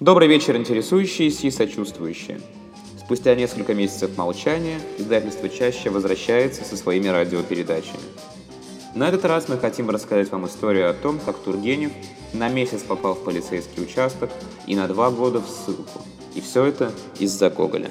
Добрый вечер, интересующиеся и сочувствующие. Спустя несколько месяцев молчания издательство чаще возвращается со своими радиопередачами. На этот раз мы хотим рассказать вам историю о том, как Тургенев на месяц попал в полицейский участок и на два года в ссылку. И все это из-за Гоголя.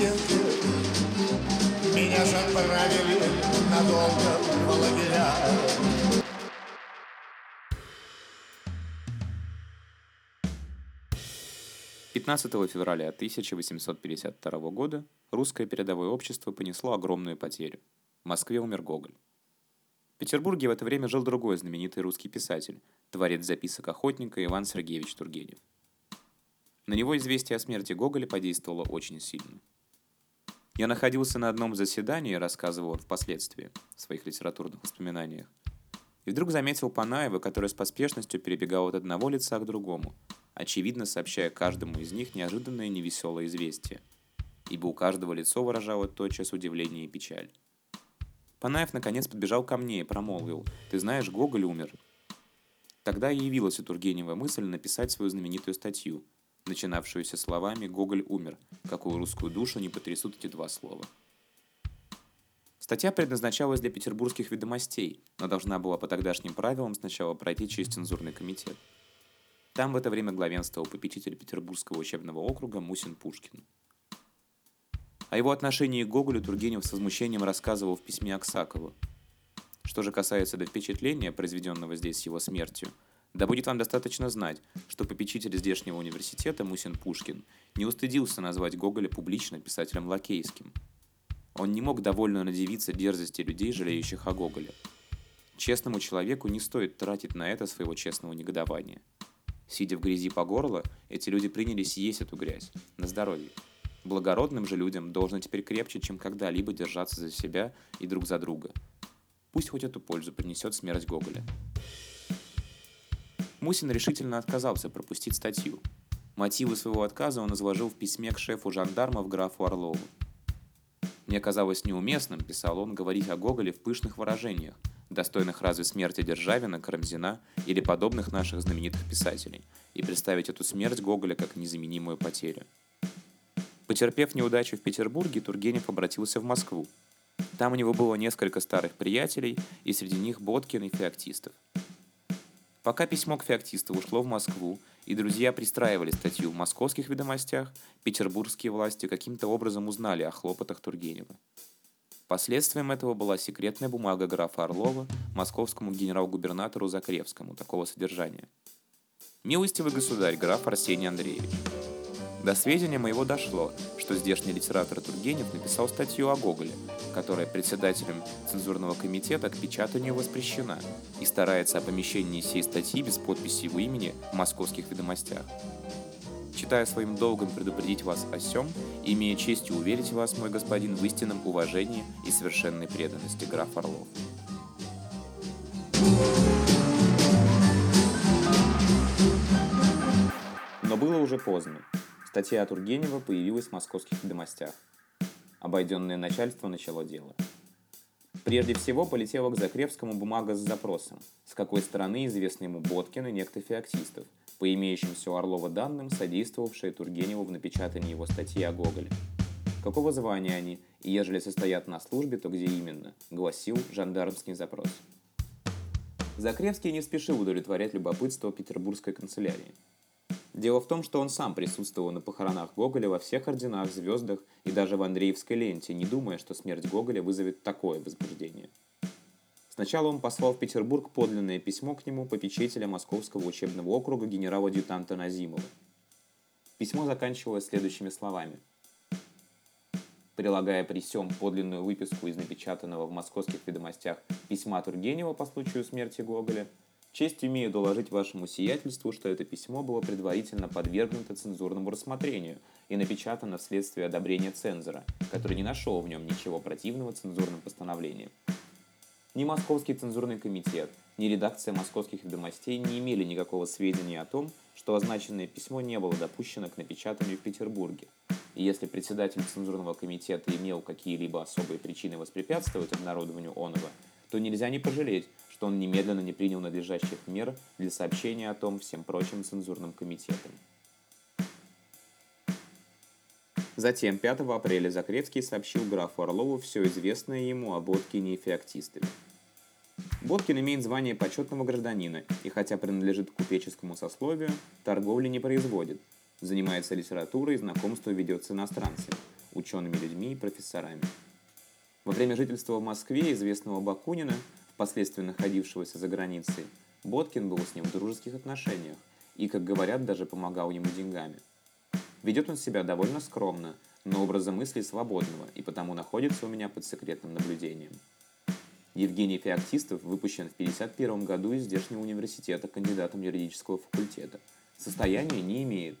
Стенке. Меня же отправили надолго в лагеря. Пятнадцатого февраля 1852 года русское передовое общество понесло огромную потерю. В Москве умер Гоголь. В Петербурге в это время жил другой знаменитый русский писатель, творец записок охотника Иван Сергеевич Тургенев. На него известие о смерти Гоголя подействовало очень сильно. Я находился на одном заседании, рассказывал он впоследствии в своих литературных воспоминаниях, и вдруг заметил Панаева, который с поспешностью перебегал от одного лица к другому, очевидно сообщая каждому из них неожиданное невеселое известие, ибо у каждого лицо выражало тотчас удивление и печаль. Панаев наконец подбежал ко мне и промолвил, «Ты знаешь, Гоголь умер». Тогда и явилась у Тургенева мысль написать свою знаменитую статью – начинавшуюся словами «Гоголь умер», какую русскую душу не потрясут эти два слова. Статья предназначалась для петербургских ведомостей, но должна была по тогдашним правилам сначала пройти через цензурный комитет. Там в это время главенствовал попечитель Петербургского учебного округа Мусин Пушкин. О его отношении к Гоголю Тургенев с возмущением рассказывал в письме Аксакову. Что же касается до впечатления, произведенного здесь его смертью – да будет вам достаточно знать, что попечитель здешнего университета Мусин Пушкин не устыдился назвать Гоголя публично писателем лакейским. Он не мог довольно надевиться дерзости людей, жалеющих о Гоголе. Честному человеку не стоит тратить на это своего честного негодования. Сидя в грязи по горло, эти люди принялись есть эту грязь. На здоровье. Благородным же людям должно теперь крепче, чем когда-либо держаться за себя и друг за друга. Пусть хоть эту пользу принесет смерть Гоголя. Мусин решительно отказался пропустить статью. Мотивы своего отказа он изложил в письме к шефу жандармов графу Орлову. «Мне казалось неуместным», — писал он, — «говорить о Гоголе в пышных выражениях, достойных разве смерти Державина, Карамзина или подобных наших знаменитых писателей, и представить эту смерть Гоголя как незаменимую потерю». Потерпев неудачу в Петербурге, Тургенев обратился в Москву. Там у него было несколько старых приятелей, и среди них Боткин и Феоктистов. Пока письмо к Феоктисту ушло в Москву, и друзья пристраивали статью в московских ведомостях, петербургские власти каким-то образом узнали о хлопотах Тургенева. Последствием этого была секретная бумага графа Орлова московскому генерал-губернатору Закревскому такого содержания. «Милостивый государь, граф Арсений Андреевич, до сведения моего дошло, что здешний литератор Тургенев написал статью о Гоголе, которая председателем цензурного комитета к печатанию воспрещена и старается о помещении сей статьи без подписи его имени в московских ведомостях. Читая своим долгом предупредить вас о сем, имея честь уверить вас, мой господин, в истинном уважении и совершенной преданности, граф Орлов. Но было уже поздно. Статья Тургенева появилась в московских ведомостях. Обойденное начальство начало дело. Прежде всего полетела к Закревскому бумага с запросом, с какой стороны известны ему Боткин и некто Феоктистов, по имеющимся у Орлова данным, содействовавшие Тургеневу в напечатании его статьи о Гоголе. Какого звания они, и ежели состоят на службе, то где именно, гласил жандармский запрос. Закревский не спешил удовлетворять любопытство петербургской канцелярии. Дело в том, что он сам присутствовал на похоронах Гоголя во всех орденах, звездах и даже в Андреевской ленте, не думая, что смерть Гоголя вызовет такое возбуждение. Сначала он послал в Петербург подлинное письмо к нему попечителя Московского учебного округа генерала-адъютанта Назимова. Письмо заканчивалось следующими словами. Прилагая при сём подлинную выписку из напечатанного в московских ведомостях письма Тургенева по случаю смерти Гоголя, честь имею доложить вашему сиятельству, что это письмо было предварительно подвергнуто цензурному рассмотрению и напечатано вследствие одобрения цензора, который не нашел в нем ничего противного цензурным постановлениям. Ни Московский цензурный комитет, ни редакция московских ведомостей не имели никакого сведения о том, что означенное письмо не было допущено к напечатанию в Петербурге. И если председатель цензурного комитета имел какие-либо особые причины воспрепятствовать обнародованию оного, то нельзя не пожалеть, что он немедленно не принял надлежащих мер для сообщения о том всем прочим цензурным комитетам. Затем 5 апреля Закревский сообщил графу Орлову все известное ему о Боткине и Феоктистове. Боткин имеет звание почетного гражданина и, хотя принадлежит к купеческому сословию, торговли не производит, занимается литературой и знакомство ведет с иностранцами, учеными людьми и профессорами. Во время жительства в Москве известного Бакунина, впоследствии находившегося за границей, Боткин был с ним в дружеских отношениях и, как говорят, даже помогал ему деньгами – Ведет он себя довольно скромно, но образа мысли свободного и потому находится у меня под секретным наблюдением. Евгений Феоктистов выпущен в 1951 году из здешнего университета кандидатом юридического факультета. Состояния не имеет.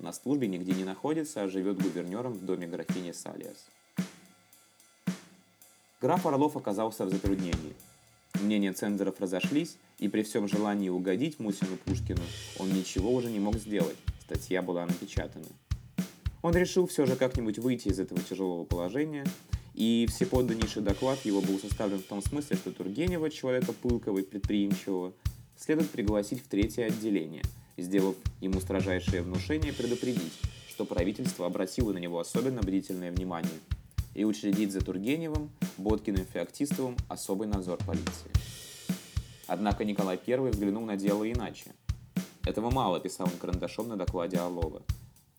На службе нигде не находится, а живет гувернером в доме графини Салиас. Граф Орлов оказался в затруднении. Мнения цензоров разошлись, и при всем желании угодить Мусину Пушкину он ничего уже не мог сделать, статья была напечатана. Он решил все же как-нибудь выйти из этого тяжелого положения, и всеподданнейший доклад его был составлен в том смысле, что Тургенева, человека пылкого и предприимчивого, следует пригласить в третье отделение, сделав ему строжайшее внушение предупредить, что правительство обратило на него особенно бдительное внимание, и учредить за Тургеневым, Боткиным Феоктистовым особый надзор полиции. Однако Николай I взглянул на дело иначе. Этого мало, писал он карандашом на докладе Орлова.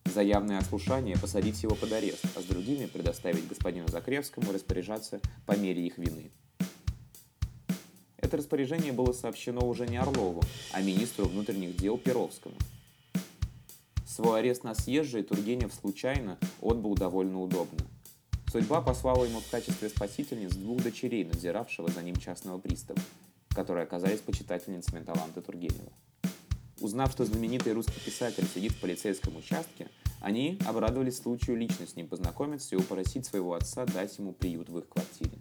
За явное ослушание посадить его под арест, а с другими предоставить господину Закревскому распоряжаться по мере их вины. Это распоряжение было сообщено уже не Орлову, а министру внутренних дел Перовскому. Свой арест на съезжей Тургенев случайно отбыл довольно удобно. Судьба послала ему в качестве спасительниц двух дочерей, надзиравшего за ним частного пристава, которые оказались почитательницами таланта Тургенева. Узнав, что знаменитый русский писатель сидит в полицейском участке, они обрадовались случаю лично с ним познакомиться и упросить своего отца дать ему приют в их квартире.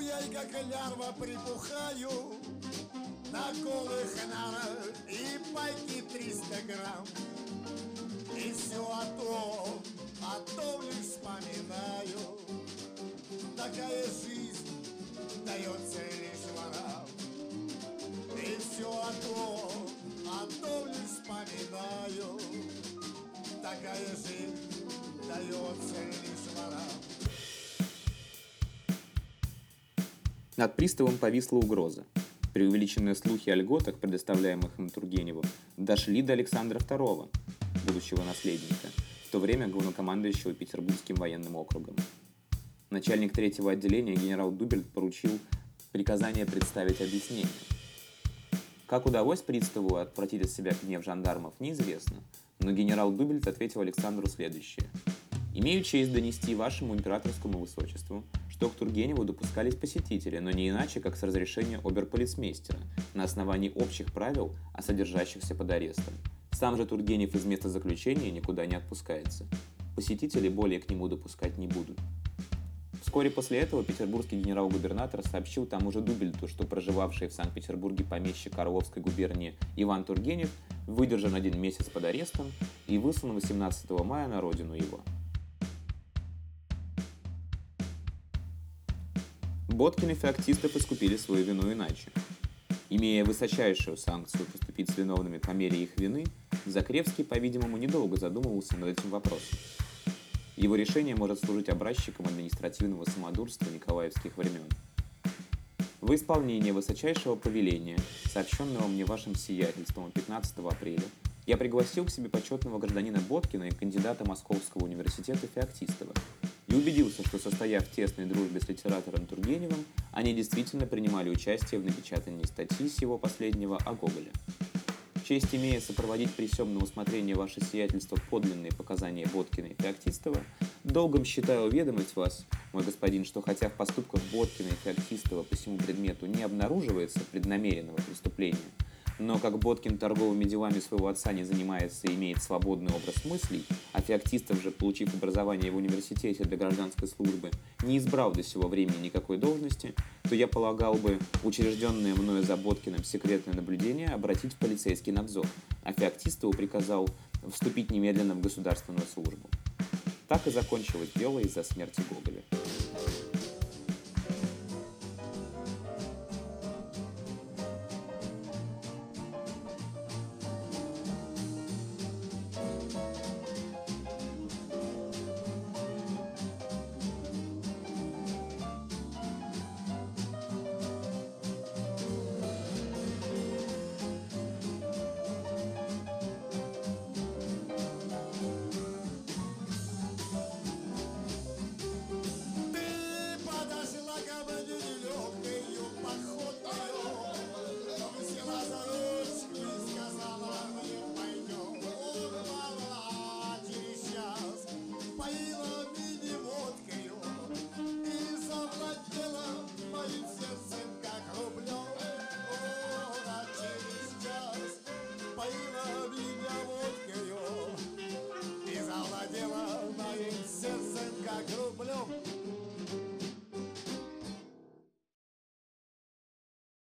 Я и как лярва припухаю На голых нарах и пайки 300 грамм. И все о том, о том лишь вспоминаю. Такая жизнь дается лишь ворам. И все о том, о том лишь вспоминаю. Такая жизнь дается лишь ворам Над приставом повисла угроза. Преувеличенные слухи о льготах, предоставляемых им Тургеневу, дошли до Александра II, будущего наследника, в то время главнокомандующего Петербургским военным округом. Начальник третьего отделения генерал Дубельт поручил приказание представить объяснение. Как удалось приставу отвратить от себя гнев жандармов, неизвестно, но генерал Дубельт ответил Александру следующее. «Имею честь донести вашему императорскому высочеству, что к Тургеневу допускались посетители, но не иначе, как с разрешения оберполицмейстера, на основании общих правил, о содержащихся под арестом. Сам же Тургенев из места заключения никуда не отпускается. Посетители более к нему допускать не будут. Вскоре после этого петербургский генерал-губернатор сообщил тому же Дубельту, что проживавший в Санкт-Петербурге помещик Орловской губернии Иван Тургенев выдержан один месяц под арестом и выслан 18 мая на родину его – Боткин и феоктистов искупили свою вину иначе. Имея высочайшую санкцию поступить с виновными по мере их вины, Закревский, по-видимому, недолго задумывался над этим вопросом. Его решение может служить образчиком административного самодурства николаевских времен. В исполнение высочайшего повеления, сообщенного мне вашим сиятельством 15 апреля, я пригласил к себе почетного гражданина Боткина и кандидата Московского университета Феоктистова и убедился, что, состояв в тесной дружбе с литератором Тургеневым, они действительно принимали участие в напечатании статьи с его последнего о Гоголе. Честь имея сопроводить при всем на усмотрение ваше сиятельство подлинные показания Боткина и Феоктистова, долгом считаю уведомить вас, мой господин, что хотя в поступках Боткина и Феоктистова по всему предмету не обнаруживается преднамеренного преступления, но как Боткин торговыми делами своего отца не занимается и имеет свободный образ мыслей, а Феоктистов же, получив образование в университете для гражданской службы, не избрал до сего времени никакой должности, то я полагал бы учрежденное мною за Боткиным секретное наблюдение обратить в полицейский надзор, а Феоктистову приказал вступить немедленно в государственную службу. Так и закончилось дело из-за смерти Гоголя.